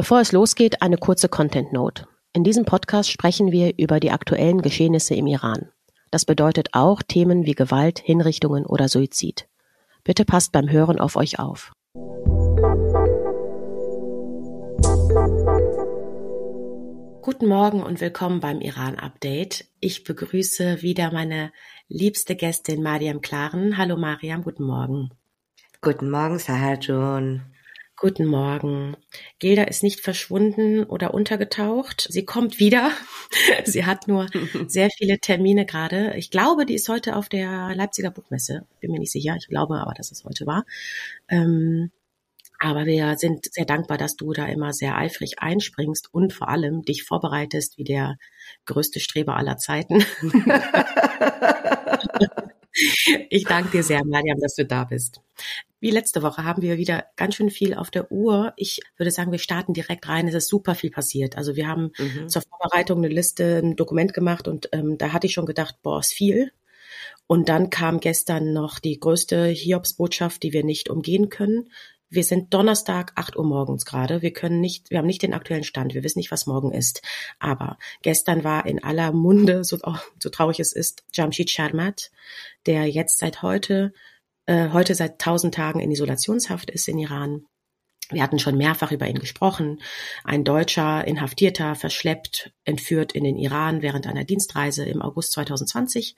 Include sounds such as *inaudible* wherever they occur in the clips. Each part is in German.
Bevor es losgeht, eine kurze Content Note. In diesem Podcast sprechen wir über die aktuellen Geschehnisse im Iran. Das bedeutet auch Themen wie Gewalt, Hinrichtungen oder Suizid. Bitte passt beim Hören auf euch auf. Guten Morgen und willkommen beim Iran Update. Ich begrüße wieder meine liebste Gästin Mariam Klaren. Hallo Mariam, guten Morgen. Guten Morgen, Sahajun. Guten Morgen. Gilda ist nicht verschwunden oder untergetaucht. Sie kommt wieder. *laughs* Sie hat nur *laughs* sehr viele Termine gerade. Ich glaube, die ist heute auf der Leipziger Buchmesse. Bin mir nicht sicher. Ich glaube aber, dass es heute war. Ähm, aber wir sind sehr dankbar, dass du da immer sehr eifrig einspringst und vor allem dich vorbereitest wie der größte Streber aller Zeiten. *laughs* ich danke dir sehr, Mariam, dass du da bist. Wie letzte Woche haben wir wieder ganz schön viel auf der Uhr. Ich würde sagen, wir starten direkt rein. Es ist super viel passiert. Also wir haben mhm. zur Vorbereitung eine Liste, ein Dokument gemacht und ähm, da hatte ich schon gedacht, boah, ist viel. Und dann kam gestern noch die größte Hiobsbotschaft, die wir nicht umgehen können. Wir sind Donnerstag, 8 Uhr morgens gerade. Wir können nicht, wir haben nicht den aktuellen Stand. Wir wissen nicht, was morgen ist. Aber gestern war in aller Munde, so, oh, *laughs* so traurig es ist, Jamshid Sharmat, der jetzt seit heute äh, heute seit tausend Tagen in Isolationshaft ist in Iran. Wir hatten schon mehrfach über ihn gesprochen. Ein deutscher Inhaftierter verschleppt, entführt in den Iran während einer Dienstreise im August 2020.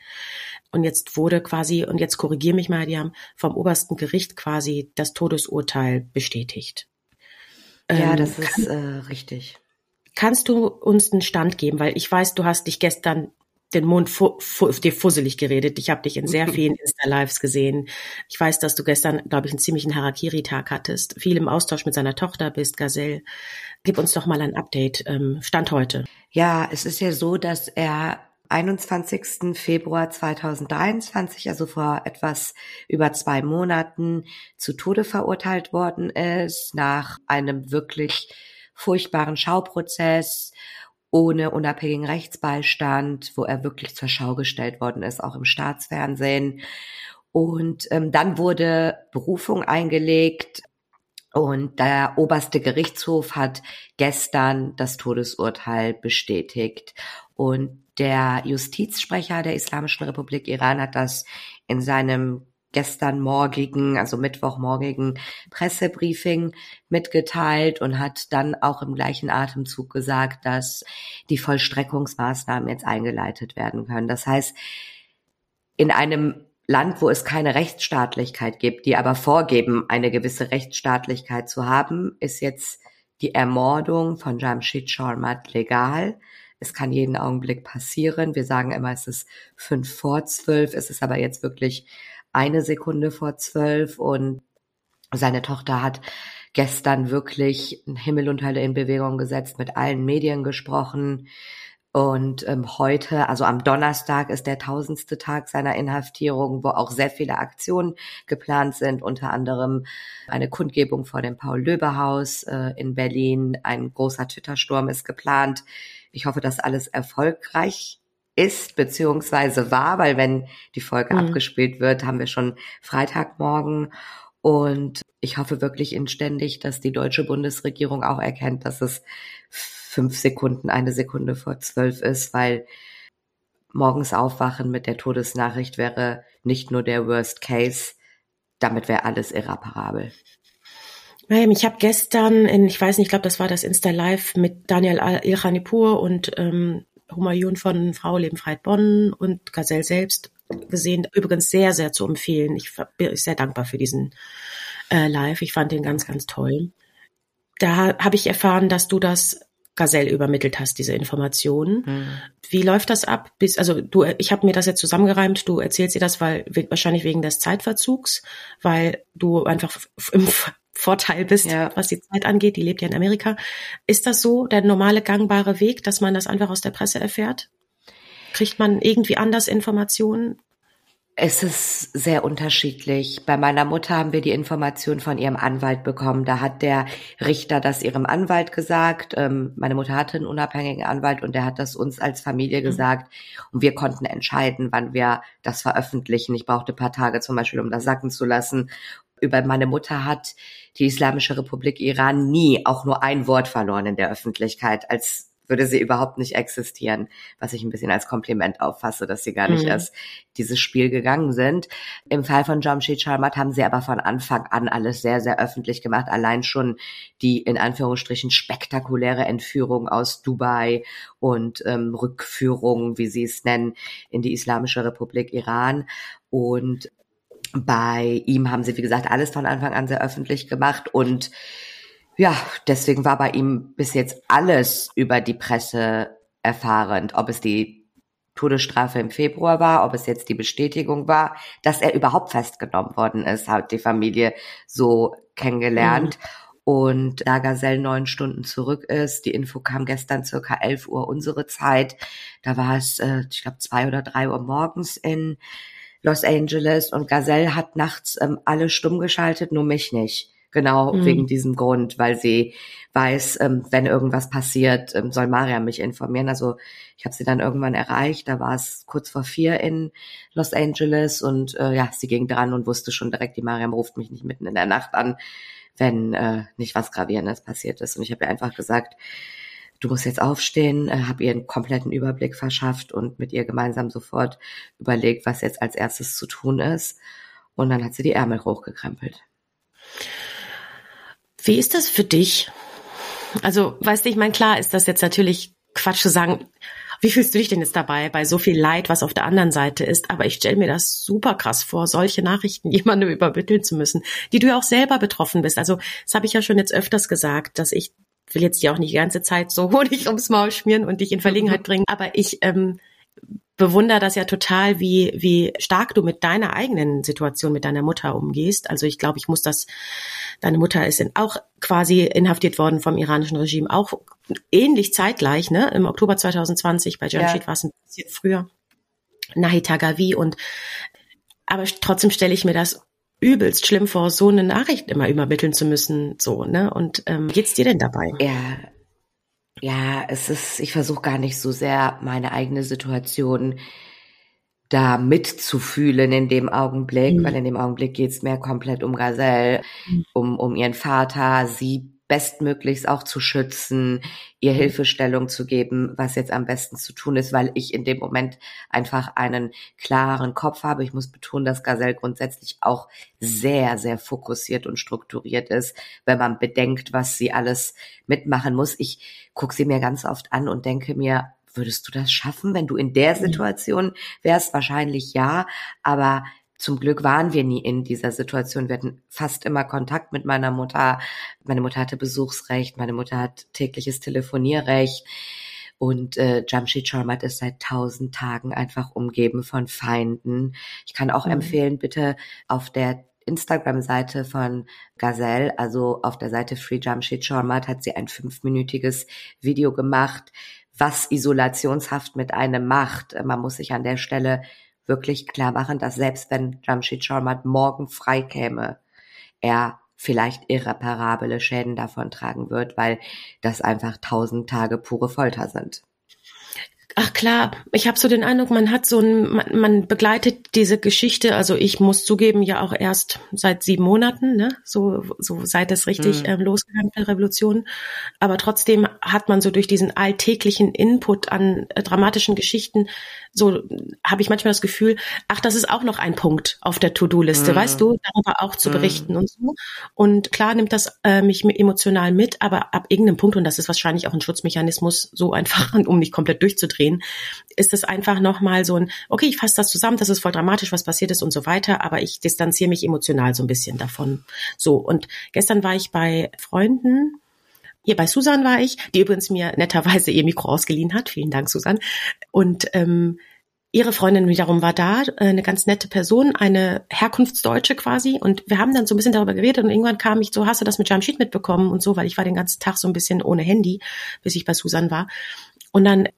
Und jetzt wurde quasi, und jetzt korrigiere mich mal, die haben vom obersten Gericht quasi das Todesurteil bestätigt. Ja, ähm, das ist kann, äh, richtig. Kannst du uns einen Stand geben? Weil ich weiß, du hast dich gestern den Mund fu fu dir fusselig geredet. Ich habe dich in sehr *laughs* vielen Insta-Lives gesehen. Ich weiß, dass du gestern, glaube ich, einen ziemlichen Harakiri-Tag hattest, viel im Austausch mit seiner Tochter bist, Gazelle. Gib uns doch mal ein Update, ähm, Stand heute. Ja, es ist ja so, dass er 21. Februar 2023, also vor etwas über zwei Monaten, zu Tode verurteilt worden ist, nach einem wirklich furchtbaren Schauprozess ohne unabhängigen Rechtsbeistand, wo er wirklich zur Schau gestellt worden ist, auch im Staatsfernsehen. Und ähm, dann wurde Berufung eingelegt und der oberste Gerichtshof hat gestern das Todesurteil bestätigt. Und der Justizsprecher der Islamischen Republik Iran hat das in seinem gestern morgigen, also Mittwochmorgigen Pressebriefing mitgeteilt und hat dann auch im gleichen Atemzug gesagt, dass die Vollstreckungsmaßnahmen jetzt eingeleitet werden können. Das heißt, in einem Land, wo es keine Rechtsstaatlichkeit gibt, die aber vorgeben, eine gewisse Rechtsstaatlichkeit zu haben, ist jetzt die Ermordung von Jamshid Sharmat legal. Es kann jeden Augenblick passieren. Wir sagen immer, es ist fünf vor zwölf. Es ist aber jetzt wirklich eine Sekunde vor zwölf und seine Tochter hat gestern wirklich Himmel und Hölle in Bewegung gesetzt, mit allen Medien gesprochen. Und ähm, heute, also am Donnerstag, ist der tausendste Tag seiner Inhaftierung, wo auch sehr viele Aktionen geplant sind, unter anderem eine Kundgebung vor dem Paul-Löbe-Haus äh, in Berlin. Ein großer Twitter-Sturm ist geplant. Ich hoffe, dass alles erfolgreich ist beziehungsweise war, weil wenn die Folge mhm. abgespielt wird, haben wir schon Freitagmorgen. Und ich hoffe wirklich inständig, dass die deutsche Bundesregierung auch erkennt, dass es fünf Sekunden, eine Sekunde vor zwölf ist, weil morgens aufwachen mit der Todesnachricht wäre nicht nur der Worst Case, damit wäre alles irreparabel. Ich habe gestern, in, ich weiß nicht, ich glaube, das war das Insta Live mit Daniel Ilchanipur und ähm, Humayun von Frau Leben Freiheit Bonn und Gazelle selbst gesehen. Übrigens sehr, sehr zu empfehlen. Ich bin sehr dankbar für diesen äh, Live. Ich fand den ganz, ganz toll. Da habe ich erfahren, dass du das Gazelle übermittelt hast, diese Informationen. Mhm. Wie läuft das ab? Bis, also du, ich habe mir das jetzt zusammengereimt, du erzählst dir das, weil wahrscheinlich wegen des Zeitverzugs, weil du einfach im Vorteil bist, ja. was die Zeit angeht. Die lebt ja in Amerika. Ist das so der normale gangbare Weg, dass man das einfach aus der Presse erfährt? Kriegt man irgendwie anders Informationen? Es ist sehr unterschiedlich. Bei meiner Mutter haben wir die Information von ihrem Anwalt bekommen. Da hat der Richter das ihrem Anwalt gesagt. Ähm, meine Mutter hatte einen unabhängigen Anwalt und der hat das uns als Familie mhm. gesagt. Und wir konnten entscheiden, wann wir das veröffentlichen. Ich brauchte ein paar Tage zum Beispiel, um das sacken zu lassen über meine Mutter hat die Islamische Republik Iran nie auch nur ein Wort verloren in der Öffentlichkeit, als würde sie überhaupt nicht existieren, was ich ein bisschen als Kompliment auffasse, dass sie gar nicht mhm. erst dieses Spiel gegangen sind. Im Fall von Jamshid Sharmat haben sie aber von Anfang an alles sehr, sehr öffentlich gemacht. Allein schon die in Anführungsstrichen spektakuläre Entführung aus Dubai und ähm, Rückführung, wie sie es nennen, in die Islamische Republik Iran. Und bei ihm haben sie, wie gesagt, alles von Anfang an sehr öffentlich gemacht und ja, deswegen war bei ihm bis jetzt alles über die Presse erfahrend, ob es die Todesstrafe im Februar war, ob es jetzt die Bestätigung war, dass er überhaupt festgenommen worden ist, hat die Familie so kennengelernt. Mhm. Und da Gazelle neun Stunden zurück ist, die Info kam gestern circa elf Uhr unsere Zeit, da war es, äh, ich glaube, zwei oder drei Uhr morgens in Los Angeles und Gazelle hat nachts ähm, alle stumm geschaltet, nur mich nicht. Genau mhm. wegen diesem Grund, weil sie weiß, ähm, wenn irgendwas passiert, ähm, soll Mariam mich informieren. Also ich habe sie dann irgendwann erreicht. Da war es kurz vor vier in Los Angeles und äh, ja, sie ging dran und wusste schon direkt, die Mariam ruft mich nicht mitten in der Nacht an, wenn äh, nicht was Gravierendes passiert ist. Und ich habe ihr einfach gesagt, du musst jetzt aufstehen, äh, habe ihr einen kompletten Überblick verschafft und mit ihr gemeinsam sofort überlegt, was jetzt als erstes zu tun ist. Und dann hat sie die Ärmel hochgekrempelt. Wie ist das für dich? Also, weißt du, ich meine, klar ist das jetzt natürlich Quatsch zu sagen, wie fühlst du dich denn jetzt dabei bei so viel Leid, was auf der anderen Seite ist? Aber ich stelle mir das super krass vor, solche Nachrichten *laughs* jemandem übermitteln zu müssen, die du ja auch selber betroffen bist. Also, das habe ich ja schon jetzt öfters gesagt, dass ich will jetzt dir auch nicht die ganze Zeit so *laughs* Honig ums Maul schmieren und dich in Verlegenheit bringen, aber ich ähm, bewundere das ja total, wie, wie stark du mit deiner eigenen Situation mit deiner Mutter umgehst. Also ich glaube, ich muss das, deine Mutter ist auch quasi inhaftiert worden vom iranischen Regime, auch ähnlich zeitgleich, ne? Im Oktober 2020, bei Jamshid ja. war es ein bisschen früher. Nahi Tagavi und aber trotzdem stelle ich mir das übelst schlimm vor, so eine Nachricht immer übermitteln zu müssen, so, ne? Und ähm, geht's dir denn dabei? Ja, ja, es ist, ich versuche gar nicht so sehr meine eigene Situation da mitzufühlen in dem Augenblick, mhm. weil in dem Augenblick geht's mehr komplett um Gazelle, mhm. um, um ihren Vater. Sie bestmöglichst auch zu schützen, ihr Hilfestellung zu geben, was jetzt am besten zu tun ist, weil ich in dem Moment einfach einen klaren Kopf habe. Ich muss betonen, dass Gazelle grundsätzlich auch sehr, sehr fokussiert und strukturiert ist, wenn man bedenkt, was sie alles mitmachen muss. Ich gucke sie mir ganz oft an und denke mir, würdest du das schaffen, wenn du in der Situation wärst? Wahrscheinlich ja, aber zum Glück waren wir nie in dieser Situation. Wir hatten fast immer Kontakt mit meiner Mutter. Meine Mutter hatte Besuchsrecht, meine Mutter hat tägliches Telefonierrecht. Und äh, Jamshid Sharmat ist seit tausend Tagen einfach umgeben von Feinden. Ich kann auch mhm. empfehlen, bitte auf der Instagram-Seite von Gazelle, also auf der Seite Free Jamshid Sharmat, hat sie ein fünfminütiges Video gemacht, was Isolationshaft mit einem macht. Man muss sich an der Stelle wirklich klar machen, dass selbst wenn Jamshid Sharmat morgen frei käme, er vielleicht irreparable Schäden davon tragen wird, weil das einfach tausend Tage pure Folter sind. Ach klar, ich habe so den Eindruck, man hat so ein, man, man begleitet diese Geschichte. Also ich muss zugeben, ja auch erst seit sieben Monaten, ne, so so seit es richtig mhm. ähm, losgegangen der Revolution. Aber trotzdem hat man so durch diesen alltäglichen Input an äh, dramatischen Geschichten so habe ich manchmal das Gefühl, ach, das ist auch noch ein Punkt auf der To-Do-Liste, mhm. weißt du, darüber auch zu mhm. berichten und so. Und klar nimmt das äh, mich emotional mit, aber ab irgendeinem Punkt und das ist wahrscheinlich auch ein Schutzmechanismus, so einfach, *laughs* um nicht komplett durchzudrehen drehen, ist es einfach nochmal so ein, okay, ich fasse das zusammen, das ist voll dramatisch, was passiert ist und so weiter, aber ich distanziere mich emotional so ein bisschen davon. So, und gestern war ich bei Freunden, hier bei Susan war ich, die übrigens mir netterweise ihr Mikro ausgeliehen hat. Vielen Dank, Susan. Und ähm, ihre Freundin wiederum war da, äh, eine ganz nette Person, eine Herkunftsdeutsche quasi. Und wir haben dann so ein bisschen darüber geredet und irgendwann kam ich so, hast du das mit Jamshid mitbekommen und so, weil ich war den ganzen Tag so ein bisschen ohne Handy, bis ich bei Susan war. Und dann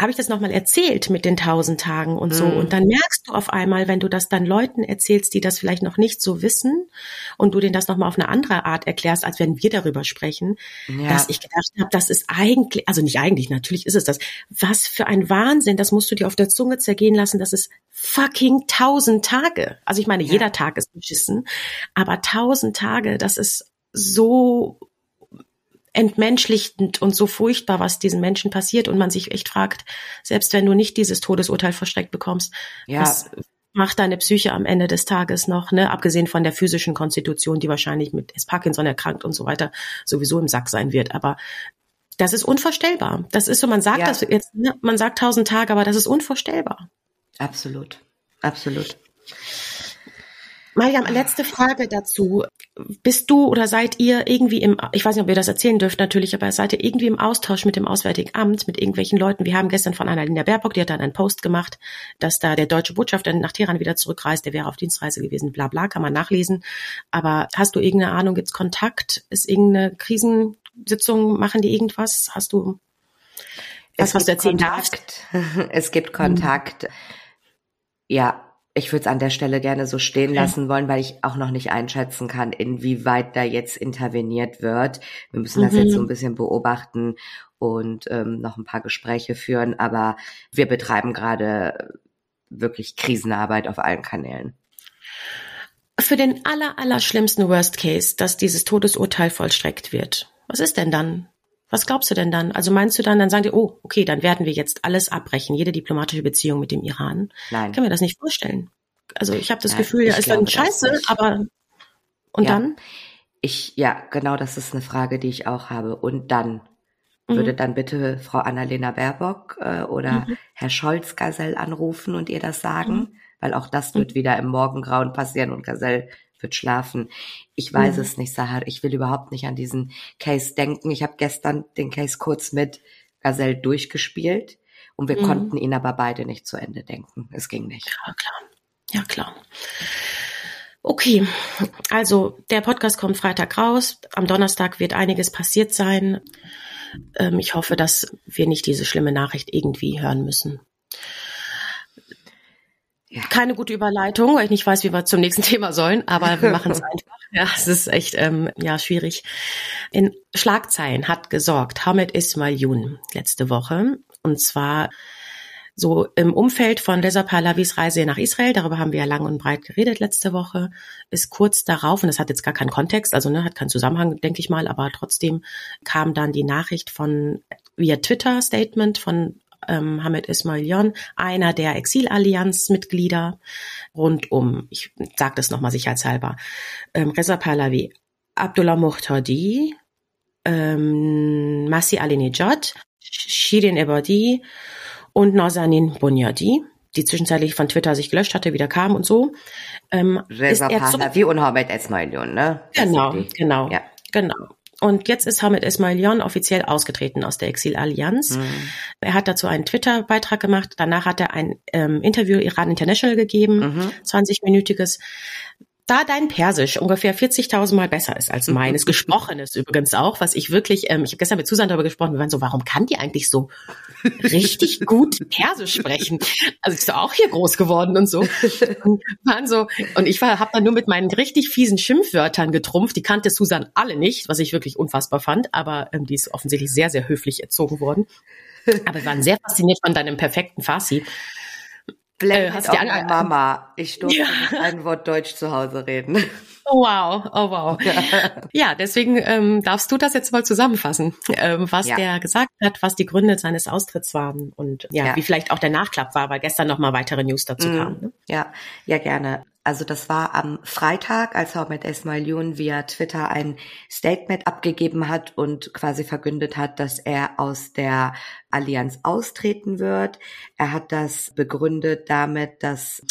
habe ich das nochmal erzählt mit den tausend Tagen und so. Mhm. Und dann merkst du auf einmal, wenn du das dann Leuten erzählst, die das vielleicht noch nicht so wissen und du denen das nochmal auf eine andere Art erklärst, als wenn wir darüber sprechen, ja. dass ich gedacht habe, das ist eigentlich, also nicht eigentlich, natürlich ist es das. Was für ein Wahnsinn, das musst du dir auf der Zunge zergehen lassen, das ist fucking tausend Tage. Also ich meine, ja. jeder Tag ist beschissen, aber tausend Tage, das ist so entmenschlichend und so furchtbar, was diesen Menschen passiert und man sich echt fragt, selbst wenn du nicht dieses Todesurteil versteckt bekommst, ja. was macht deine Psyche am Ende des Tages noch, ne, abgesehen von der physischen Konstitution, die wahrscheinlich mit Parkinson erkrankt und so weiter sowieso im Sack sein wird, aber das ist unvorstellbar. Das ist so, man sagt ja. das jetzt, ne, man sagt tausend Tage, aber das ist unvorstellbar. Absolut. Absolut. Mariam, letzte Frage dazu. Bist du oder seid ihr irgendwie im, ich weiß nicht, ob ihr das erzählen dürft natürlich, aber seid ihr irgendwie im Austausch mit dem Auswärtigen Amt, mit irgendwelchen Leuten? Wir haben gestern von Annalena Baerbock, die hat dann einen Post gemacht, dass da der deutsche Botschafter nach Teheran wieder zurückreist, der wäre auf Dienstreise gewesen, bla bla, kann man nachlesen. Aber hast du irgendeine Ahnung, gibt's Kontakt? Ist irgendeine Krisensitzung, machen die irgendwas? Hast du was, was du erzählen Kontakt. *laughs* Es gibt Kontakt. Mhm. Ja, ich würde es an der Stelle gerne so stehen lassen wollen, weil ich auch noch nicht einschätzen kann, inwieweit da jetzt interveniert wird. Wir müssen das mhm. jetzt so mhm. ein bisschen beobachten und ähm, noch ein paar Gespräche führen, aber wir betreiben gerade wirklich Krisenarbeit auf allen Kanälen. Für den aller, aller schlimmsten Worst Case, dass dieses Todesurteil vollstreckt wird. Was ist denn dann? Was glaubst du denn dann? Also meinst du dann, dann sagen die, oh, okay, dann werden wir jetzt alles abbrechen, jede diplomatische Beziehung mit dem Iran? Nein. Ich kann mir das nicht vorstellen. Also ich habe das ja, Gefühl, ja, ist dann scheiße, aber und ja. dann? Ich, ja, genau, das ist eine Frage, die ich auch habe. Und dann mhm. würde dann bitte Frau Annalena Baerbock äh, oder mhm. Herr Scholz Gazelle anrufen und ihr das sagen, mhm. weil auch das wird mhm. wieder im Morgengrauen passieren und Gazelle wird schlafen. Ich weiß mhm. es nicht, Sahar. Ich will überhaupt nicht an diesen Case denken. Ich habe gestern den Case kurz mit Gazelle durchgespielt und wir mhm. konnten ihn aber beide nicht zu Ende denken. Es ging nicht. Ja, klar. Ja, klar. Okay, also der Podcast kommt Freitag raus. Am Donnerstag wird einiges passiert sein. Ähm, ich hoffe, dass wir nicht diese schlimme Nachricht irgendwie hören müssen. Ja. Keine gute Überleitung, weil ich nicht weiß, wie wir zum nächsten *laughs* Thema sollen, aber wir machen es *laughs* einfach. Ja, es ist echt ähm, ja schwierig. In Schlagzeilen hat gesorgt Hamed Ismail Yun letzte Woche und zwar so im Umfeld von Reza Pahlavis Reise nach Israel, darüber haben wir ja lang und breit geredet letzte Woche, ist kurz darauf, und das hat jetzt gar keinen Kontext, also ne, hat keinen Zusammenhang, denke ich mal, aber trotzdem kam dann die Nachricht von via Twitter-Statement von ähm, Hamed Ismailion, einer der Exilallianz-Mitglieder rund um, ich sage das nochmal sicherheitshalber, ähm, Reza Pahlavi, Abdullah Muhtadi, ähm, Masih Alinejad, Shirin Ebadi und Nazanin Bunyadi, die zwischenzeitlich von Twitter sich gelöscht hatte, wieder kam und so. Ähm, Reza Pahlavi und Hamed Ismailion, ne? genau, genau, ja. genau. Und jetzt ist Hamid Ismailion offiziell ausgetreten aus der Exilallianz. Mhm. Er hat dazu einen Twitter-Beitrag gemacht. Danach hat er ein ähm, Interview Iran International gegeben, mhm. 20-minütiges da dein Persisch ungefähr 40.000 Mal besser ist als meines, *laughs* gesprochenes übrigens auch, was ich wirklich, ähm, ich habe gestern mit Susan darüber gesprochen, wir waren so, warum kann die eigentlich so richtig *laughs* gut Persisch sprechen? Also ich so auch hier groß geworden und so. Und waren so, und ich war, habe dann nur mit meinen richtig fiesen Schimpfwörtern getrumpft, die kannte Susan alle nicht, was ich wirklich unfassbar fand, aber ähm, die ist offensichtlich sehr, sehr höflich erzogen worden. Aber wir waren sehr fasziniert von deinem perfekten Farsi. Blend äh, hast auf meine Mama. Ich *laughs* durfte ja. ein Wort Deutsch zu Hause reden. Oh wow, oh wow. ja, deswegen ähm, darfst du das jetzt mal zusammenfassen, ähm, was ja. der gesagt hat, was die Gründe seines Austritts waren und ja, ja. wie vielleicht auch der Nachklapp war, weil gestern noch mal weitere News dazu mm, kamen. Ne? Ja, ja gerne. Also das war am Freitag, als Ahmed Esmailion via Twitter ein Statement abgegeben hat und quasi verkündet hat, dass er aus der Allianz austreten wird. Er hat das begründet damit, dass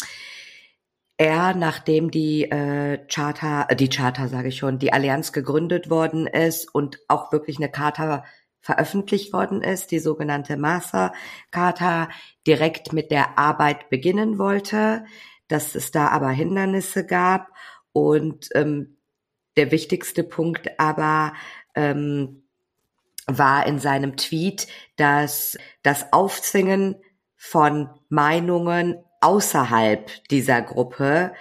er, nachdem die äh, Charta, die Charta sage ich schon, die Allianz gegründet worden ist und auch wirklich eine Charta veröffentlicht worden ist, die sogenannte Master Charta, direkt mit der Arbeit beginnen wollte dass es da aber Hindernisse gab und ähm, der wichtigste Punkt aber ähm, war in seinem Tweet, dass das Aufzwingen von Meinungen außerhalb dieser Gruppe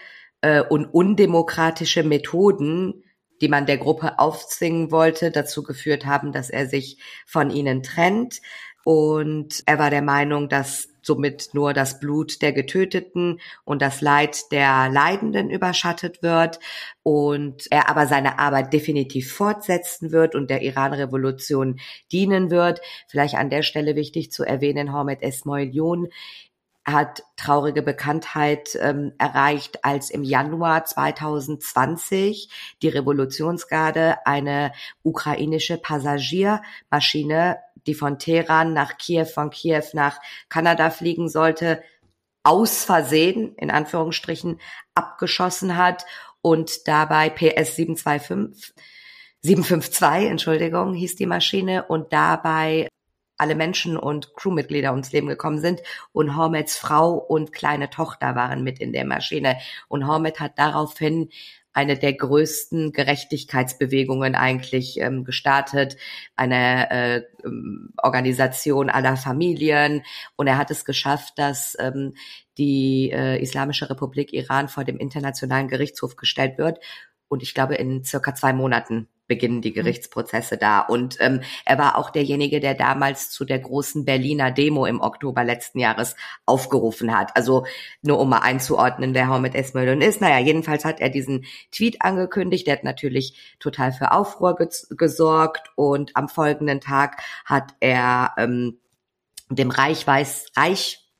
äh, und undemokratische Methoden, die man der Gruppe aufzwingen wollte, dazu geführt haben, dass er sich von ihnen trennt. Und er war der Meinung, dass somit nur das Blut der Getöteten und das Leid der Leidenden überschattet wird und er aber seine Arbeit definitiv fortsetzen wird und der Iran-Revolution dienen wird. Vielleicht an der Stelle wichtig zu erwähnen, Hormet Esmoilion hat traurige Bekanntheit ähm, erreicht, als im Januar 2020 die Revolutionsgarde eine ukrainische Passagiermaschine die von Teheran nach Kiew, von Kiew nach Kanada fliegen sollte, aus Versehen, in Anführungsstrichen, abgeschossen hat und dabei PS 725, 752, Entschuldigung, hieß die Maschine und dabei alle Menschen und Crewmitglieder ums Leben gekommen sind und Hormets Frau und kleine Tochter waren mit in der Maschine. Und Hormet hat daraufhin eine der größten Gerechtigkeitsbewegungen eigentlich ähm, gestartet, eine äh, ähm, Organisation aller Familien. Und er hat es geschafft, dass ähm, die äh, Islamische Republik Iran vor dem Internationalen Gerichtshof gestellt wird. Und ich glaube, in circa zwei Monaten beginnen die mhm. Gerichtsprozesse da. Und ähm, er war auch derjenige, der damals zu der großen Berliner Demo im Oktober letzten Jahres aufgerufen hat. Also nur um mal einzuordnen, wer Hormet Esmöldön ist. Naja, jedenfalls hat er diesen Tweet angekündigt. Der hat natürlich total für Aufruhr gesorgt. Und am folgenden Tag hat er ähm, dem Reichweis,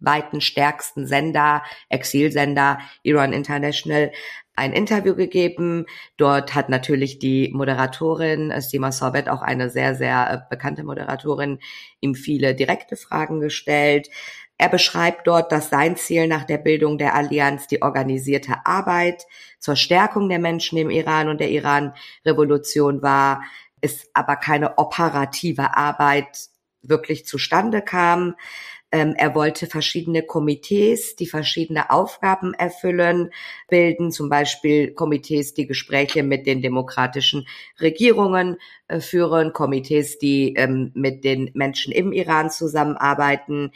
reichweiten stärksten Sender, Exilsender Iran International ein Interview gegeben. Dort hat natürlich die Moderatorin äh, Sima Sorbet, auch eine sehr, sehr äh, bekannte Moderatorin, ihm viele direkte Fragen gestellt. Er beschreibt dort, dass sein Ziel nach der Bildung der Allianz die organisierte Arbeit zur Stärkung der Menschen im Iran und der Iran-Revolution war, es aber keine operative Arbeit wirklich zustande kam. Ähm, er wollte verschiedene Komitees, die verschiedene Aufgaben erfüllen, bilden, zum Beispiel Komitees, die Gespräche mit den demokratischen Regierungen äh, führen, Komitees, die ähm, mit den Menschen im Iran zusammenarbeiten.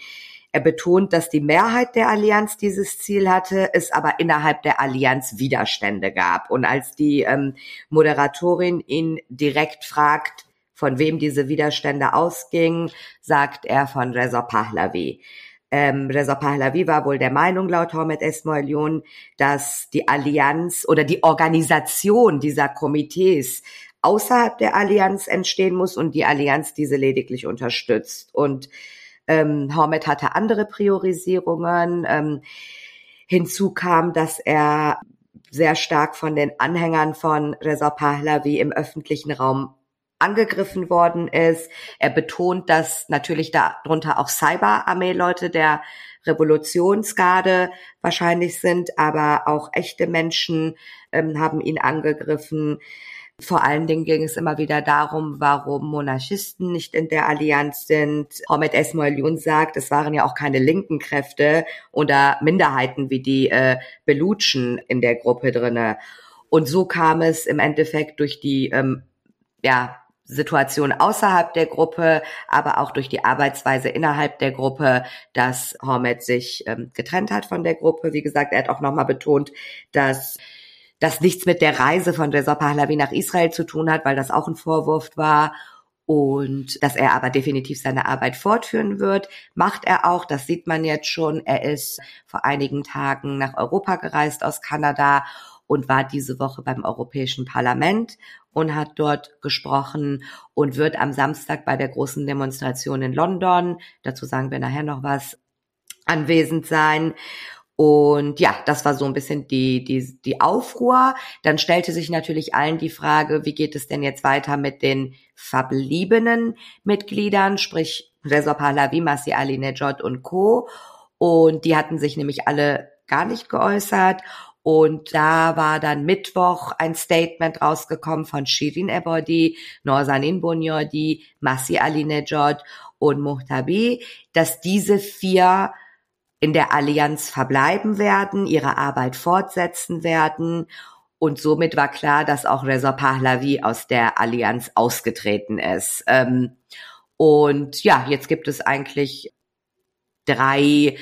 Er betont, dass die Mehrheit der Allianz dieses Ziel hatte, es aber innerhalb der Allianz Widerstände gab. Und als die ähm, Moderatorin ihn direkt fragt, von wem diese Widerstände ausgingen, sagt er von Reza Pahlavi. Ähm, Reza Pahlavi war wohl der Meinung, laut Hormet Esmoilion, dass die Allianz oder die Organisation dieser Komitees außerhalb der Allianz entstehen muss und die Allianz diese lediglich unterstützt. Und ähm, Hormet hatte andere Priorisierungen. Ähm, hinzu kam, dass er sehr stark von den Anhängern von Reza Pahlavi im öffentlichen Raum angegriffen worden ist. Er betont, dass natürlich darunter auch Cyberarmee-Leute der Revolutionsgarde wahrscheinlich sind, aber auch echte Menschen ähm, haben ihn angegriffen. Vor allen Dingen ging es immer wieder darum, warum Monarchisten nicht in der Allianz sind. Ahmed Esmoilion sagt, es waren ja auch keine linken Kräfte oder Minderheiten wie die äh, Belutschen in der Gruppe drinne. Und so kam es im Endeffekt durch die ähm, ja, Situation außerhalb der Gruppe, aber auch durch die Arbeitsweise innerhalb der Gruppe, dass Hormet sich ähm, getrennt hat von der Gruppe. Wie gesagt, er hat auch nochmal betont, dass das nichts mit der Reise von Reza Pahlavi nach Israel zu tun hat, weil das auch ein Vorwurf war und dass er aber definitiv seine Arbeit fortführen wird. Macht er auch, das sieht man jetzt schon. Er ist vor einigen Tagen nach Europa gereist aus Kanada und war diese Woche beim Europäischen Parlament und hat dort gesprochen und wird am Samstag bei der großen Demonstration in London, dazu sagen wir nachher noch was, anwesend sein. Und ja, das war so ein bisschen die, die, die Aufruhr. Dann stellte sich natürlich allen die Frage, wie geht es denn jetzt weiter mit den verbliebenen Mitgliedern, sprich Reza Pahlavi, Masih Ali Nejad und Co. Und die hatten sich nämlich alle gar nicht geäußert. Und da war dann Mittwoch ein Statement rausgekommen von Shirin Ebodi, Norsanin Bunyodi, Masi Alinejad und Muhtabi, dass diese vier in der Allianz verbleiben werden, ihre Arbeit fortsetzen werden Und somit war klar, dass auch Reza Pahlavi aus der Allianz ausgetreten ist. Ähm, und ja, jetzt gibt es eigentlich drei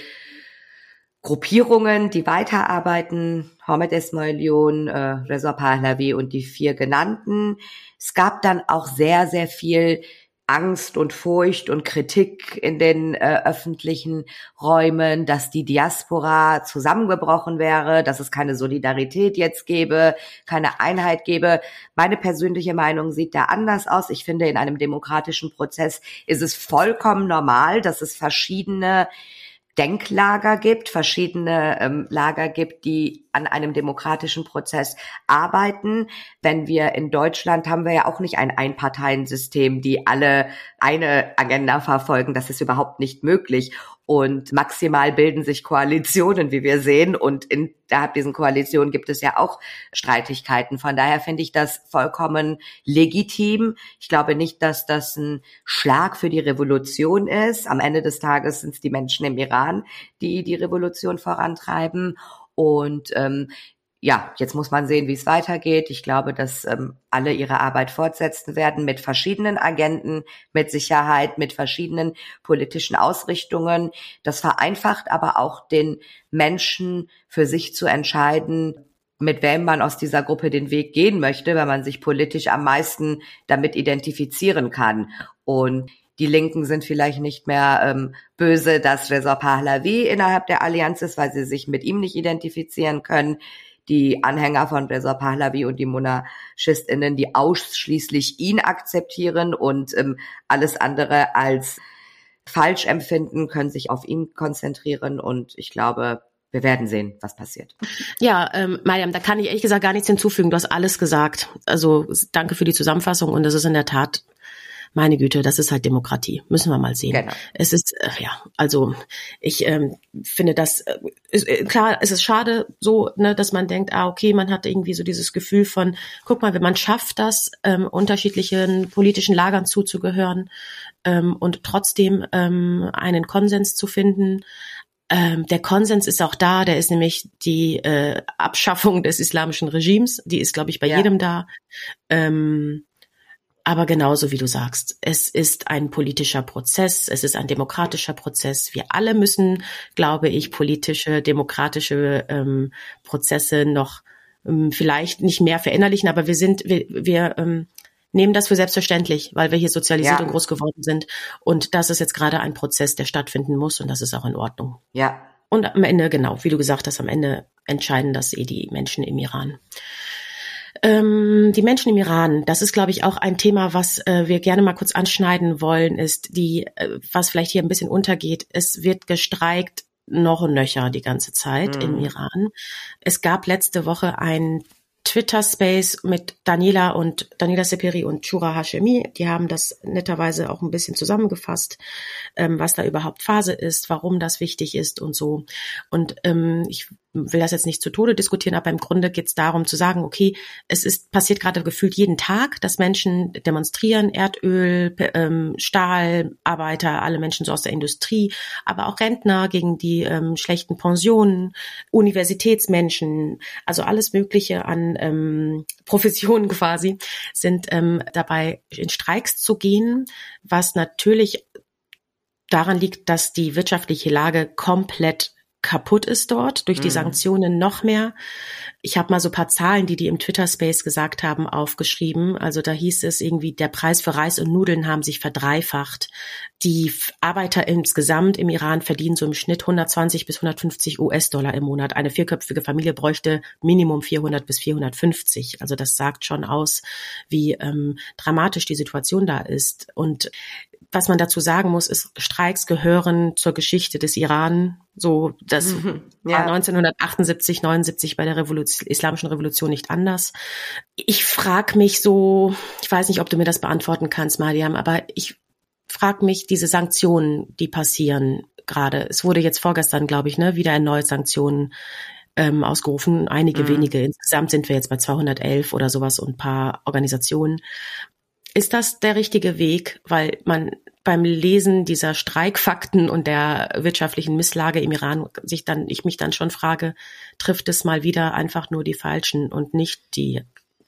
Gruppierungen, die weiterarbeiten, Hamed Esmailion, äh, Reza Pahlavi und die vier genannten. Es gab dann auch sehr, sehr viel Angst und Furcht und Kritik in den äh, öffentlichen Räumen, dass die Diaspora zusammengebrochen wäre, dass es keine Solidarität jetzt gäbe, keine Einheit gäbe. Meine persönliche Meinung sieht da anders aus. Ich finde, in einem demokratischen Prozess ist es vollkommen normal, dass es verschiedene Denklager gibt, verschiedene ähm, Lager gibt, die an einem demokratischen Prozess arbeiten. Wenn wir in Deutschland haben wir ja auch nicht ein Einparteiensystem, die alle eine Agenda verfolgen. Das ist überhaupt nicht möglich. Und maximal bilden sich Koalitionen, wie wir sehen. Und innerhalb diesen Koalitionen gibt es ja auch Streitigkeiten. Von daher finde ich das vollkommen legitim. Ich glaube nicht, dass das ein Schlag für die Revolution ist. Am Ende des Tages sind es die Menschen im Iran, die die Revolution vorantreiben. Und ähm, ja, jetzt muss man sehen, wie es weitergeht. Ich glaube, dass ähm, alle ihre Arbeit fortsetzen werden mit verschiedenen Agenten, mit Sicherheit, mit verschiedenen politischen Ausrichtungen. Das vereinfacht aber auch den Menschen für sich zu entscheiden, mit wem man aus dieser Gruppe den Weg gehen möchte, weil man sich politisch am meisten damit identifizieren kann. Und die Linken sind vielleicht nicht mehr ähm, böse, dass Reza Pahlavi innerhalb der Allianz ist, weil sie sich mit ihm nicht identifizieren können die Anhänger von Reza Pahlavi und die MonarchistInnen, die ausschließlich ihn akzeptieren und ähm, alles andere als falsch empfinden, können sich auf ihn konzentrieren und ich glaube, wir werden sehen, was passiert. Ja, ähm, Mariam, da kann ich ehrlich gesagt gar nichts hinzufügen. Du hast alles gesagt. Also danke für die Zusammenfassung und das ist in der Tat meine Güte, das ist halt Demokratie. Müssen wir mal sehen. Genau. Es ist, ja, also ich ähm, finde das, äh, ist, äh, klar, es ist schade so, ne, dass man denkt, ah, okay, man hat irgendwie so dieses Gefühl von, guck mal, wenn man schafft das, ähm, unterschiedlichen politischen Lagern zuzugehören ähm, und trotzdem ähm, einen Konsens zu finden, ähm, der Konsens ist auch da, der ist nämlich die äh, Abschaffung des islamischen Regimes, die ist, glaube ich, bei ja. jedem da. Ähm, aber genauso wie du sagst, es ist ein politischer Prozess, es ist ein demokratischer Prozess. Wir alle müssen, glaube ich, politische, demokratische ähm, Prozesse noch ähm, vielleicht nicht mehr verinnerlichen, aber wir sind, wir, wir ähm, nehmen das für selbstverständlich, weil wir hier sozialisiert ja. und groß geworden sind. Und das ist jetzt gerade ein Prozess, der stattfinden muss und das ist auch in Ordnung. Ja. Und am Ende, genau, wie du gesagt hast, am Ende entscheiden das eh die Menschen im Iran. Ähm, die Menschen im Iran, das ist, glaube ich, auch ein Thema, was äh, wir gerne mal kurz anschneiden wollen, ist die, äh, was vielleicht hier ein bisschen untergeht. Es wird gestreikt noch und nöcher die ganze Zeit mhm. im Iran. Es gab letzte Woche ein Twitter-Space mit Daniela und Daniela Seperi und Chura Hashemi. Die haben das netterweise auch ein bisschen zusammengefasst, ähm, was da überhaupt Phase ist, warum das wichtig ist und so. Und ähm, ich will das jetzt nicht zu Tode diskutieren, aber im Grunde geht es darum zu sagen, okay, es ist passiert gerade gefühlt jeden Tag, dass Menschen demonstrieren, Erdöl, ähm, Stahlarbeiter, alle Menschen so aus der Industrie, aber auch Rentner gegen die ähm, schlechten Pensionen, Universitätsmenschen, also alles Mögliche an ähm, Professionen *laughs* quasi sind ähm, dabei in Streiks zu gehen, was natürlich daran liegt, dass die wirtschaftliche Lage komplett kaputt ist dort, durch die mhm. Sanktionen noch mehr. Ich habe mal so paar Zahlen, die die im Twitter-Space gesagt haben, aufgeschrieben. Also da hieß es irgendwie, der Preis für Reis und Nudeln haben sich verdreifacht. Die Arbeiter insgesamt im Iran verdienen so im Schnitt 120 bis 150 US-Dollar im Monat. Eine vierköpfige Familie bräuchte Minimum 400 bis 450. Also das sagt schon aus, wie ähm, dramatisch die Situation da ist. Und was man dazu sagen muss, ist, Streiks gehören zur Geschichte des Iran. So, das mhm, ja. war 1978, 79 bei der Revolution, Islamischen Revolution nicht anders. Ich frage mich so, ich weiß nicht, ob du mir das beantworten kannst, Mariam, aber ich frage mich, diese Sanktionen, die passieren gerade. Es wurde jetzt vorgestern, glaube ich, ne, wieder erneut Sanktionen ähm, ausgerufen, einige mhm. wenige. Insgesamt sind wir jetzt bei 211 oder sowas und ein paar Organisationen. Ist das der richtige Weg? Weil man beim Lesen dieser Streikfakten und der wirtschaftlichen Misslage im Iran sich dann, ich mich dann schon frage, trifft es mal wieder einfach nur die Falschen und nicht die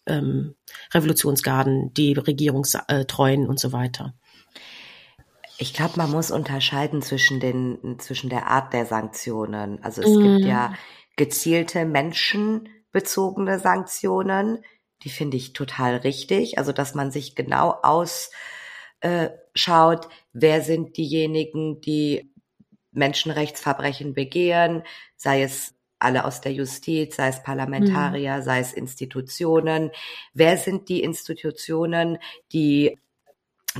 ähm, Revolutionsgarden, die Regierungstreuen und so weiter. Ich glaube, man muss unterscheiden zwischen den, zwischen der Art der Sanktionen. Also es mm. gibt ja gezielte menschenbezogene Sanktionen, die finde ich total richtig. Also, dass man sich genau ausschaut, äh, wer sind diejenigen, die Menschenrechtsverbrechen begehen, sei es alle aus der Justiz, sei es Parlamentarier, mhm. sei es Institutionen. Wer sind die Institutionen, die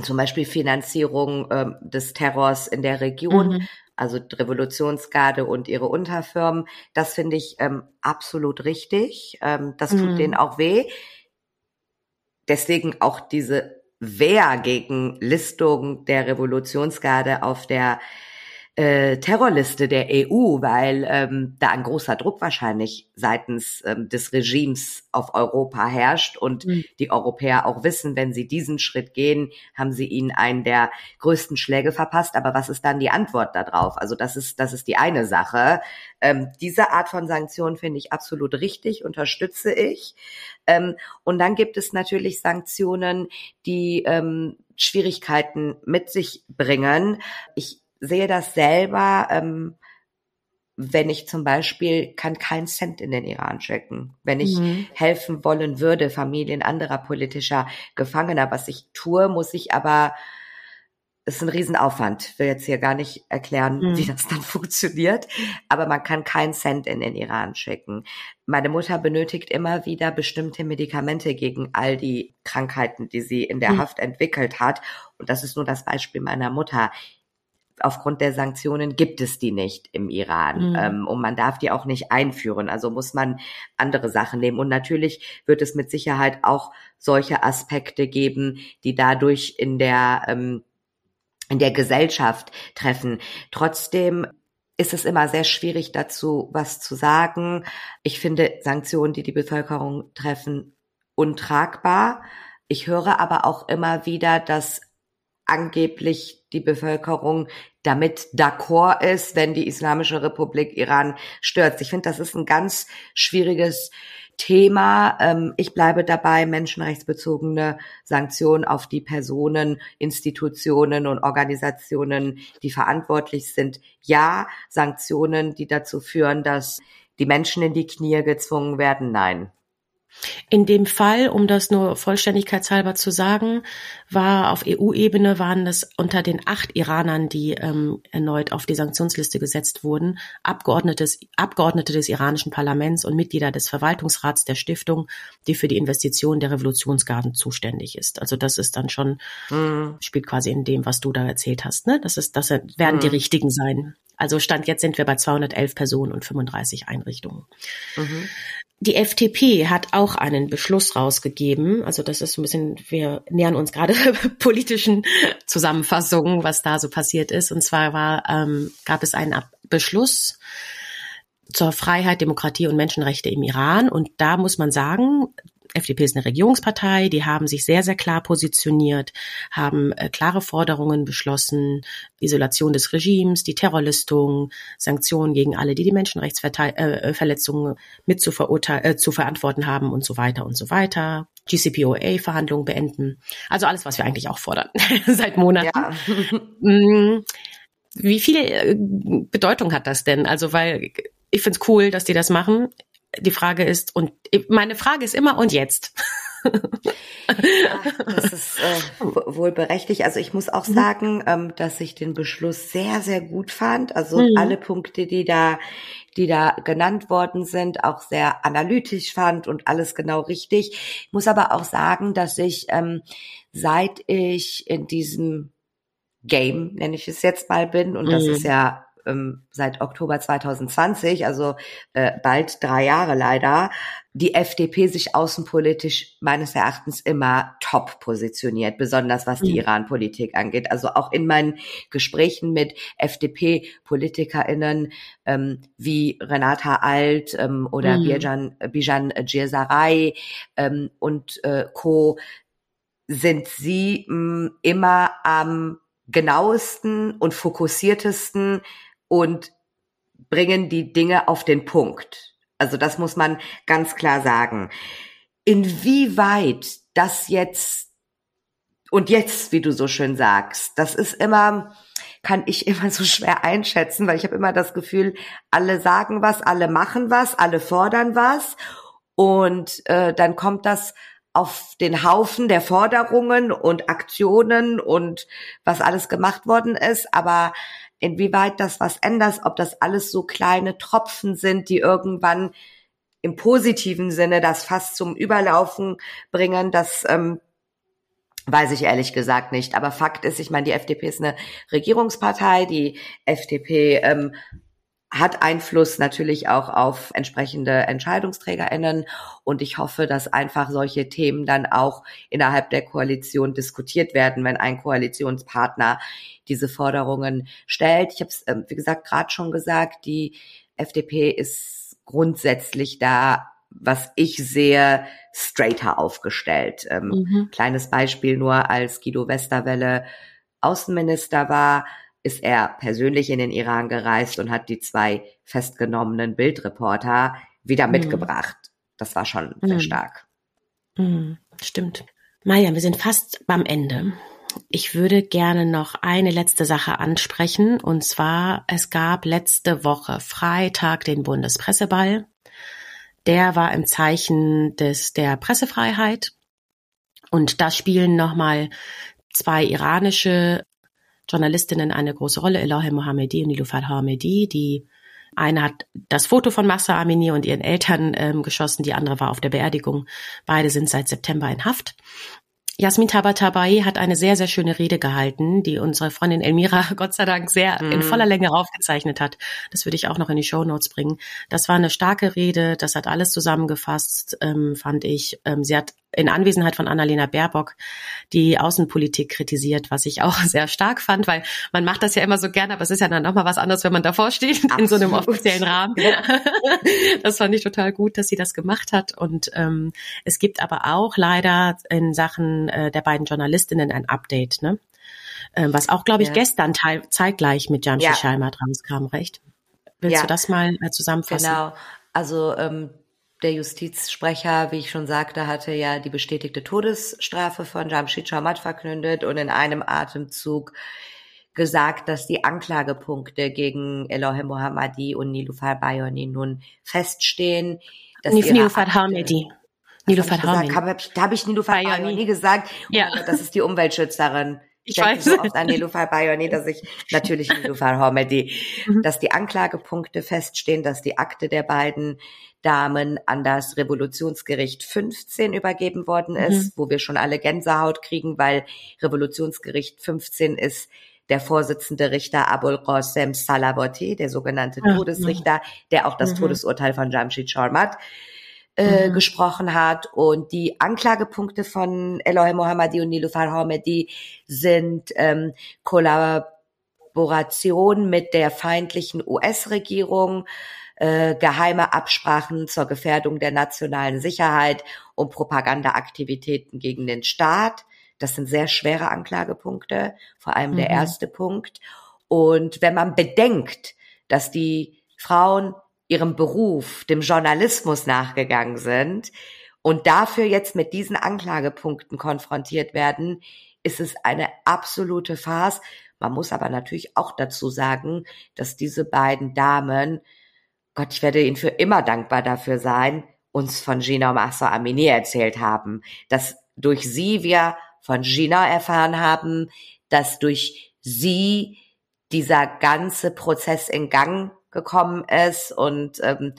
zum Beispiel Finanzierung ähm, des Terrors in der Region, mhm. Also Revolutionsgarde und ihre Unterfirmen. Das finde ich ähm, absolut richtig. Ähm, das tut mhm. denen auch weh. Deswegen auch diese Wehr gegen Listung der Revolutionsgarde auf der äh, Terrorliste der EU, weil ähm, da ein großer Druck wahrscheinlich seitens ähm, des Regimes auf Europa herrscht und mhm. die Europäer auch wissen, wenn sie diesen Schritt gehen, haben sie ihnen einen der größten Schläge verpasst. Aber was ist dann die Antwort darauf? Also das ist das ist die eine Sache. Ähm, diese Art von Sanktionen finde ich absolut richtig, unterstütze ich. Ähm, und dann gibt es natürlich Sanktionen, die ähm, Schwierigkeiten mit sich bringen. Ich sehe das selber, ähm, wenn ich zum Beispiel kann keinen Cent in den Iran schicken. Wenn ich mhm. helfen wollen würde, Familien anderer politischer Gefangener, was ich tue, muss ich aber ist ein Riesenaufwand. Ich will jetzt hier gar nicht erklären, mhm. wie das dann *laughs* funktioniert. Aber man kann keinen Cent in den Iran schicken. Meine Mutter benötigt immer wieder bestimmte Medikamente gegen all die Krankheiten, die sie in der mhm. Haft entwickelt hat. Und das ist nur das Beispiel meiner Mutter aufgrund der Sanktionen gibt es die nicht im Iran. Mhm. Ähm, und man darf die auch nicht einführen. Also muss man andere Sachen nehmen. Und natürlich wird es mit Sicherheit auch solche Aspekte geben, die dadurch in der, ähm, in der Gesellschaft treffen. Trotzdem ist es immer sehr schwierig dazu, was zu sagen. Ich finde Sanktionen, die die Bevölkerung treffen, untragbar. Ich höre aber auch immer wieder, dass angeblich die Bevölkerung damit d'accord ist, wenn die Islamische Republik Iran stürzt. Ich finde, das ist ein ganz schwieriges Thema. Ähm, ich bleibe dabei, menschenrechtsbezogene Sanktionen auf die Personen, Institutionen und Organisationen, die verantwortlich sind. Ja, Sanktionen, die dazu führen, dass die Menschen in die Knie gezwungen werden. Nein. In dem Fall, um das nur vollständigkeitshalber zu sagen, war auf EU-Ebene waren es unter den acht Iranern, die ähm, erneut auf die Sanktionsliste gesetzt wurden, Abgeordnetes, Abgeordnete des iranischen Parlaments und Mitglieder des Verwaltungsrats der Stiftung, die für die Investition der Revolutionsgarden zuständig ist. Also das ist dann schon, mhm. spielt quasi in dem, was du da erzählt hast. Ne? Das ist, das werden mhm. die richtigen sein. Also Stand jetzt sind wir bei 211 Personen und 35 Einrichtungen. Mhm. Die FDP hat auch einen Beschluss rausgegeben. Also das ist ein bisschen, wir nähern uns gerade *laughs* politischen Zusammenfassungen, was da so passiert ist. Und zwar war, ähm, gab es einen Beschluss zur Freiheit, Demokratie und Menschenrechte im Iran. Und da muss man sagen, FDP ist eine Regierungspartei, die haben sich sehr, sehr klar positioniert, haben äh, klare Forderungen beschlossen, Isolation des Regimes, die Terrorlistung, Sanktionen gegen alle, die die Menschenrechtsverletzungen äh, mit zu, äh, zu verantworten haben und so weiter und so weiter. GCPOA-Verhandlungen beenden. Also alles, was wir eigentlich auch fordern *laughs* seit Monaten. Ja. *laughs* Mm, wie viel äh, Bedeutung hat das denn? Also, weil ich find's cool, dass die das machen die Frage ist, und meine Frage ist immer, und jetzt? ja, das ist äh, wohl berechtigt. Also ich muss auch mhm. sagen, ähm, dass ich den Beschluss sehr, sehr gut fand. Also mhm. alle Punkte, die da, die da genannt worden sind, auch sehr analytisch fand und alles genau richtig. Ich muss aber auch sagen, dass ich, ähm, seit ich in diesem Game, nenne ich es jetzt mal bin, und das ist mhm. ja ähm, seit Oktober 2020, also äh, bald drei Jahre leider, die FDP sich außenpolitisch meines Erachtens immer top positioniert, besonders was die mhm. Iran-Politik angeht. Also auch in meinen Gesprächen mit FDP-PolitikerInnen ähm, wie Renata Alt ähm, oder mhm. Bijan, Bijan Djesaray ähm, und äh, Co. sind sie mh, immer am genauesten und fokussiertesten und bringen die Dinge auf den Punkt. Also das muss man ganz klar sagen. Inwieweit das jetzt und jetzt, wie du so schön sagst, das ist immer, kann ich *laughs* immer so schwer einschätzen, weil ich habe immer das Gefühl, alle sagen was, alle machen was, alle fordern was und äh, dann kommt das auf den Haufen der Forderungen und Aktionen und was alles gemacht worden ist, aber inwieweit das was ändert, ob das alles so kleine Tropfen sind, die irgendwann im positiven Sinne das fast zum Überlaufen bringen, das ähm, weiß ich ehrlich gesagt nicht. Aber Fakt ist, ich meine, die FDP ist eine Regierungspartei, die FDP ähm, hat Einfluss natürlich auch auf entsprechende EntscheidungsträgerInnen. Und ich hoffe, dass einfach solche Themen dann auch innerhalb der Koalition diskutiert werden, wenn ein Koalitionspartner diese Forderungen stellt. Ich habe es, ähm, wie gesagt, gerade schon gesagt, die FDP ist grundsätzlich da, was ich sehe, straighter aufgestellt. Ähm, mhm. Kleines Beispiel nur, als Guido Westerwelle Außenminister war, ist er persönlich in den Iran gereist und hat die zwei festgenommenen Bildreporter wieder mhm. mitgebracht. Das war schon sehr mhm. stark. Mhm. Stimmt. Maja, wir sind fast beim Ende. Ich würde gerne noch eine letzte Sache ansprechen. Und zwar, es gab letzte Woche Freitag den Bundespresseball. Der war im Zeichen des, der Pressefreiheit. Und da spielen nochmal zwei iranische Journalistinnen eine große Rolle, Elohe Mohammedi und Nilufar Hamedi, die eine hat das Foto von Massa Amini und ihren Eltern ähm, geschossen, die andere war auf der Beerdigung. Beide sind seit September in Haft. Jasmin Tabatabai hat eine sehr, sehr schöne Rede gehalten, die unsere Freundin Elmira *laughs* Gott sei Dank sehr mm. in mhm. voller Länge aufgezeichnet hat. Das würde ich auch noch in die Show Notes bringen. Das war eine starke Rede, das hat alles zusammengefasst, ähm, fand ich. Ähm, sie hat in Anwesenheit von Annalena Baerbock die Außenpolitik kritisiert, was ich auch *laughs* sehr stark fand, weil man macht das ja immer so gerne, aber es ist ja dann nochmal was anderes, wenn man davor steht Absolut. in so einem offiziellen Rahmen. *laughs* das fand ich total gut, dass sie das gemacht hat. Und ähm, es gibt aber auch leider in Sachen äh, der beiden Journalistinnen ein Update, ne? Ähm, was auch, glaube ich, ja. gestern teil zeitgleich mit Jamshi ja. Scheimer rauskam, recht? Willst ja. du das mal äh, zusammenfassen? Genau. Also ähm, der Justizsprecher, wie ich schon sagte, hatte ja die bestätigte Todesstrafe von Jamshid Chamat verkündet und in einem Atemzug gesagt, dass die Anklagepunkte gegen Elohe Mohammadi und Nilufar Bayoni nun feststehen. Dass Nilufar Hamedi. Nilufar Hamedi. Habe ich, hab ich Nilufar Bayoni gesagt? Ja. Oh, das ist die Umweltschützerin. *laughs* Ich, ich weiß. so oft an Nilufar Bayoni, dass ich natürlich Nilufar Hamedi, *laughs* mhm. dass die Anklagepunkte feststehen, dass die Akte der beiden Damen an das Revolutionsgericht 15 übergeben worden ist, mhm. wo wir schon alle Gänsehaut kriegen, weil Revolutionsgericht 15 ist der Vorsitzende Richter Abul Qasem Salaboti, der sogenannte ja, Todesrichter, der auch das mhm. Todesurteil von Jamshid Sharmat äh, mhm. gesprochen hat. Und die Anklagepunkte von Elohe Mohammadi und Nilufar Hamedi sind ähm, Kollaboration mit der feindlichen US-Regierung, äh, geheime Absprachen zur Gefährdung der nationalen Sicherheit und Propagandaaktivitäten gegen den Staat. Das sind sehr schwere Anklagepunkte, vor allem mhm. der erste Punkt. Und wenn man bedenkt, dass die Frauen ihrem Beruf, dem Journalismus nachgegangen sind und dafür jetzt mit diesen Anklagepunkten konfrontiert werden, ist es eine absolute Farce. Man muss aber natürlich auch dazu sagen, dass diese beiden Damen Gott, ich werde Ihnen für immer dankbar dafür sein, uns von Gina Massa Amini erzählt haben, dass durch sie wir von Gina erfahren haben, dass durch sie dieser ganze Prozess in Gang gekommen ist und ähm,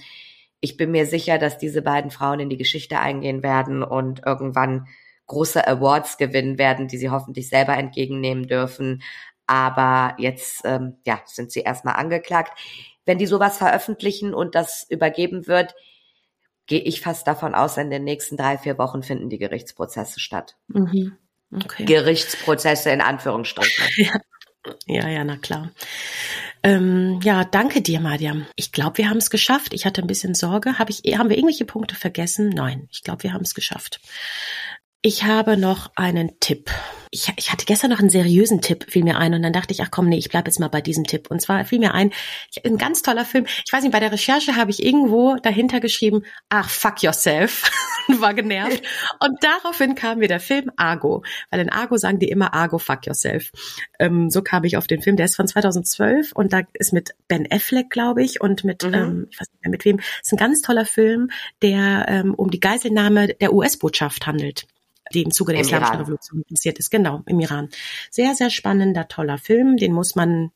ich bin mir sicher, dass diese beiden Frauen in die Geschichte eingehen werden und irgendwann große Awards gewinnen werden, die sie hoffentlich selber entgegennehmen dürfen. Aber jetzt ähm, ja, sind sie erstmal angeklagt wenn die sowas veröffentlichen und das übergeben wird, gehe ich fast davon aus, in den nächsten drei, vier Wochen finden die Gerichtsprozesse statt. Mhm. Okay. Gerichtsprozesse in Anführungsstrichen. Ja, *laughs* ja, ja na klar. Ähm, ja, danke dir, Mariam. Ich glaube, wir haben es geschafft. Ich hatte ein bisschen Sorge. Hab ich, haben wir irgendwelche Punkte vergessen? Nein, ich glaube, wir haben es geschafft. Ich habe noch einen Tipp ich, ich hatte gestern noch einen seriösen Tipp, fiel mir ein und dann dachte ich, ach komm, nee, ich bleib jetzt mal bei diesem Tipp. Und zwar fiel mir ein, ein ganz toller Film. Ich weiß nicht, bei der Recherche habe ich irgendwo dahinter geschrieben, ach, fuck yourself und *laughs* war genervt. Und daraufhin kam mir der Film Argo, weil in Argo sagen die immer Argo, fuck yourself. Ähm, so kam ich auf den Film. Der ist von 2012 und da ist mit Ben Affleck, glaube ich, und mit, mhm. ähm, ich weiß nicht mehr mit wem. Das ist ein ganz toller Film, der ähm, um die Geiselnahme der US-Botschaft handelt die im Zuge der Im Islamischen Iran. Revolution passiert ist. Genau, im Iran. Sehr, sehr spannender, toller Film. Den muss man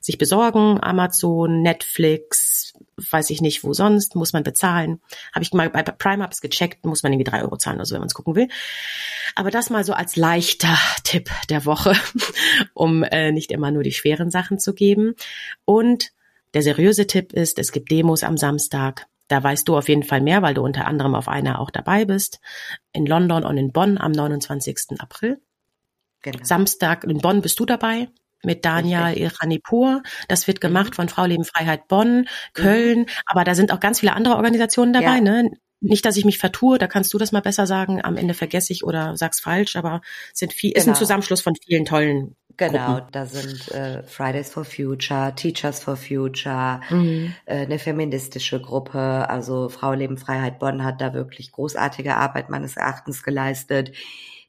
sich besorgen. Amazon, Netflix, weiß ich nicht, wo sonst, muss man bezahlen. Habe ich mal bei Prime Ups gecheckt, muss man irgendwie drei Euro zahlen, also wenn man es gucken will. Aber das mal so als leichter Tipp der Woche, *laughs* um äh, nicht immer nur die schweren Sachen zu geben. Und der seriöse Tipp ist, es gibt Demos am Samstag. Da weißt du auf jeden Fall mehr, weil du unter anderem auf einer auch dabei bist. In London und in Bonn am 29. April. Genau. Samstag in Bonn bist du dabei mit Daniel Iranipur. Das wird gemacht mhm. von Frau Leben Freiheit Bonn, Köln, mhm. aber da sind auch ganz viele andere Organisationen dabei, ja. ne? Nicht, dass ich mich vertue, da kannst du das mal besser sagen. Am Ende vergesse ich oder sag's falsch, aber sind viel, genau. ist ein genau. Zusammenschluss von vielen tollen Genau, Gruppen. da sind äh, Fridays for Future, Teachers for Future, mhm. äh, eine feministische Gruppe, also Frau Leben Freiheit Bonn hat da wirklich großartige Arbeit meines Erachtens geleistet.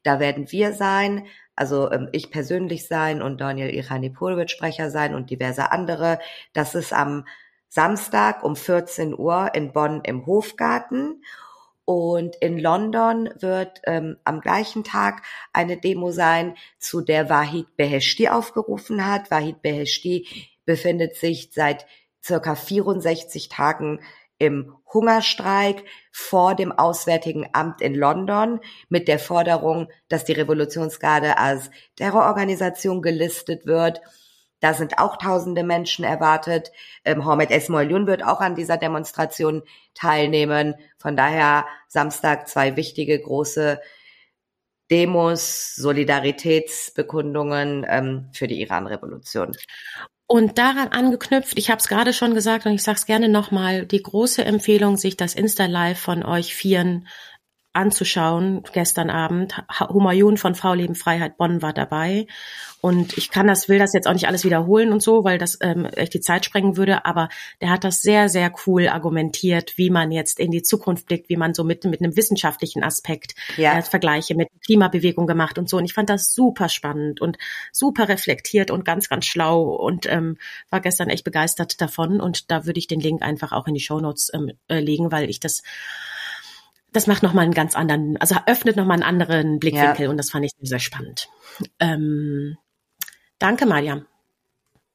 Da werden wir sein, also ähm, ich persönlich sein und Daniel Iranipur wird Sprecher sein und diverse andere. Das ist am Samstag um 14 Uhr in Bonn im Hofgarten. Und in London wird ähm, am gleichen Tag eine Demo sein, zu der Wahid Beheshti aufgerufen hat. Wahid Beheshti befindet sich seit circa 64 Tagen im Hungerstreik vor dem Auswärtigen Amt in London mit der Forderung, dass die Revolutionsgarde als Terrororganisation gelistet wird da sind auch tausende Menschen erwartet. Ähm, Hormet Esmoilion wird auch an dieser Demonstration teilnehmen. Von daher Samstag zwei wichtige große Demos, Solidaritätsbekundungen ähm, für die Iran-Revolution. Und daran angeknüpft, ich habe es gerade schon gesagt und ich sage es gerne nochmal, die große Empfehlung, sich das Insta-Live von euch Vieren anzuschauen gestern Abend. Humayun von Frau Leben Freiheit Bonn war dabei. Und ich kann das, will das jetzt auch nicht alles wiederholen und so, weil das ähm, echt die Zeit sprengen würde. Aber der hat das sehr, sehr cool argumentiert, wie man jetzt in die Zukunft blickt, wie man so mit, mit einem wissenschaftlichen Aspekt ja. äh, Vergleiche mit Klimabewegung gemacht und so. Und ich fand das super spannend und super reflektiert und ganz, ganz schlau und ähm, war gestern echt begeistert davon. Und da würde ich den Link einfach auch in die Show Notes ähm, äh, legen, weil ich das das macht nochmal einen ganz anderen, also öffnet nochmal einen anderen Blickwinkel ja. und das fand ich sehr spannend. Ähm, danke, Mariam.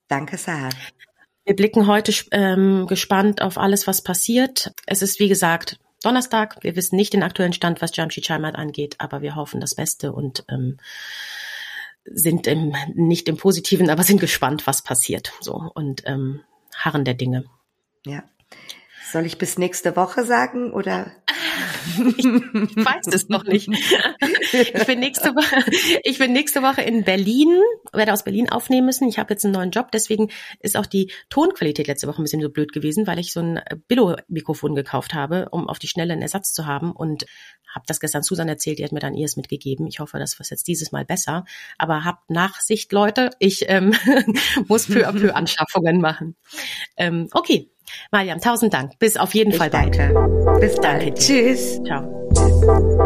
Danke, Sarah. Wir blicken heute ähm, gespannt auf alles, was passiert. Es ist, wie gesagt, Donnerstag. Wir wissen nicht den aktuellen Stand, was Jamshi Chaimat angeht, aber wir hoffen das Beste und ähm, sind im, nicht im Positiven, aber sind gespannt, was passiert. So und ähm, harren der Dinge. Ja. Soll ich bis nächste Woche sagen oder? *laughs* Ich, weiß es noch nicht. Ich bin nächste Woche, ich bin nächste Woche in Berlin, werde aus Berlin aufnehmen müssen. Ich habe jetzt einen neuen Job, deswegen ist auch die Tonqualität letzte Woche ein bisschen so blöd gewesen, weil ich so ein Billo-Mikrofon gekauft habe, um auf die Schnelle einen Ersatz zu haben und habe das gestern Susan erzählt, die hat mir dann ihres mitgegeben. Ich hoffe, das wird jetzt dieses Mal besser. Aber habt Nachsicht, Leute. Ich ähm, *laughs* muss peu à peu Anschaffungen machen. Ähm, okay, Mariam, tausend Dank. Bis auf jeden ich Fall danke. bald. Bis dann. Tschüss. Ciao. Tschüss.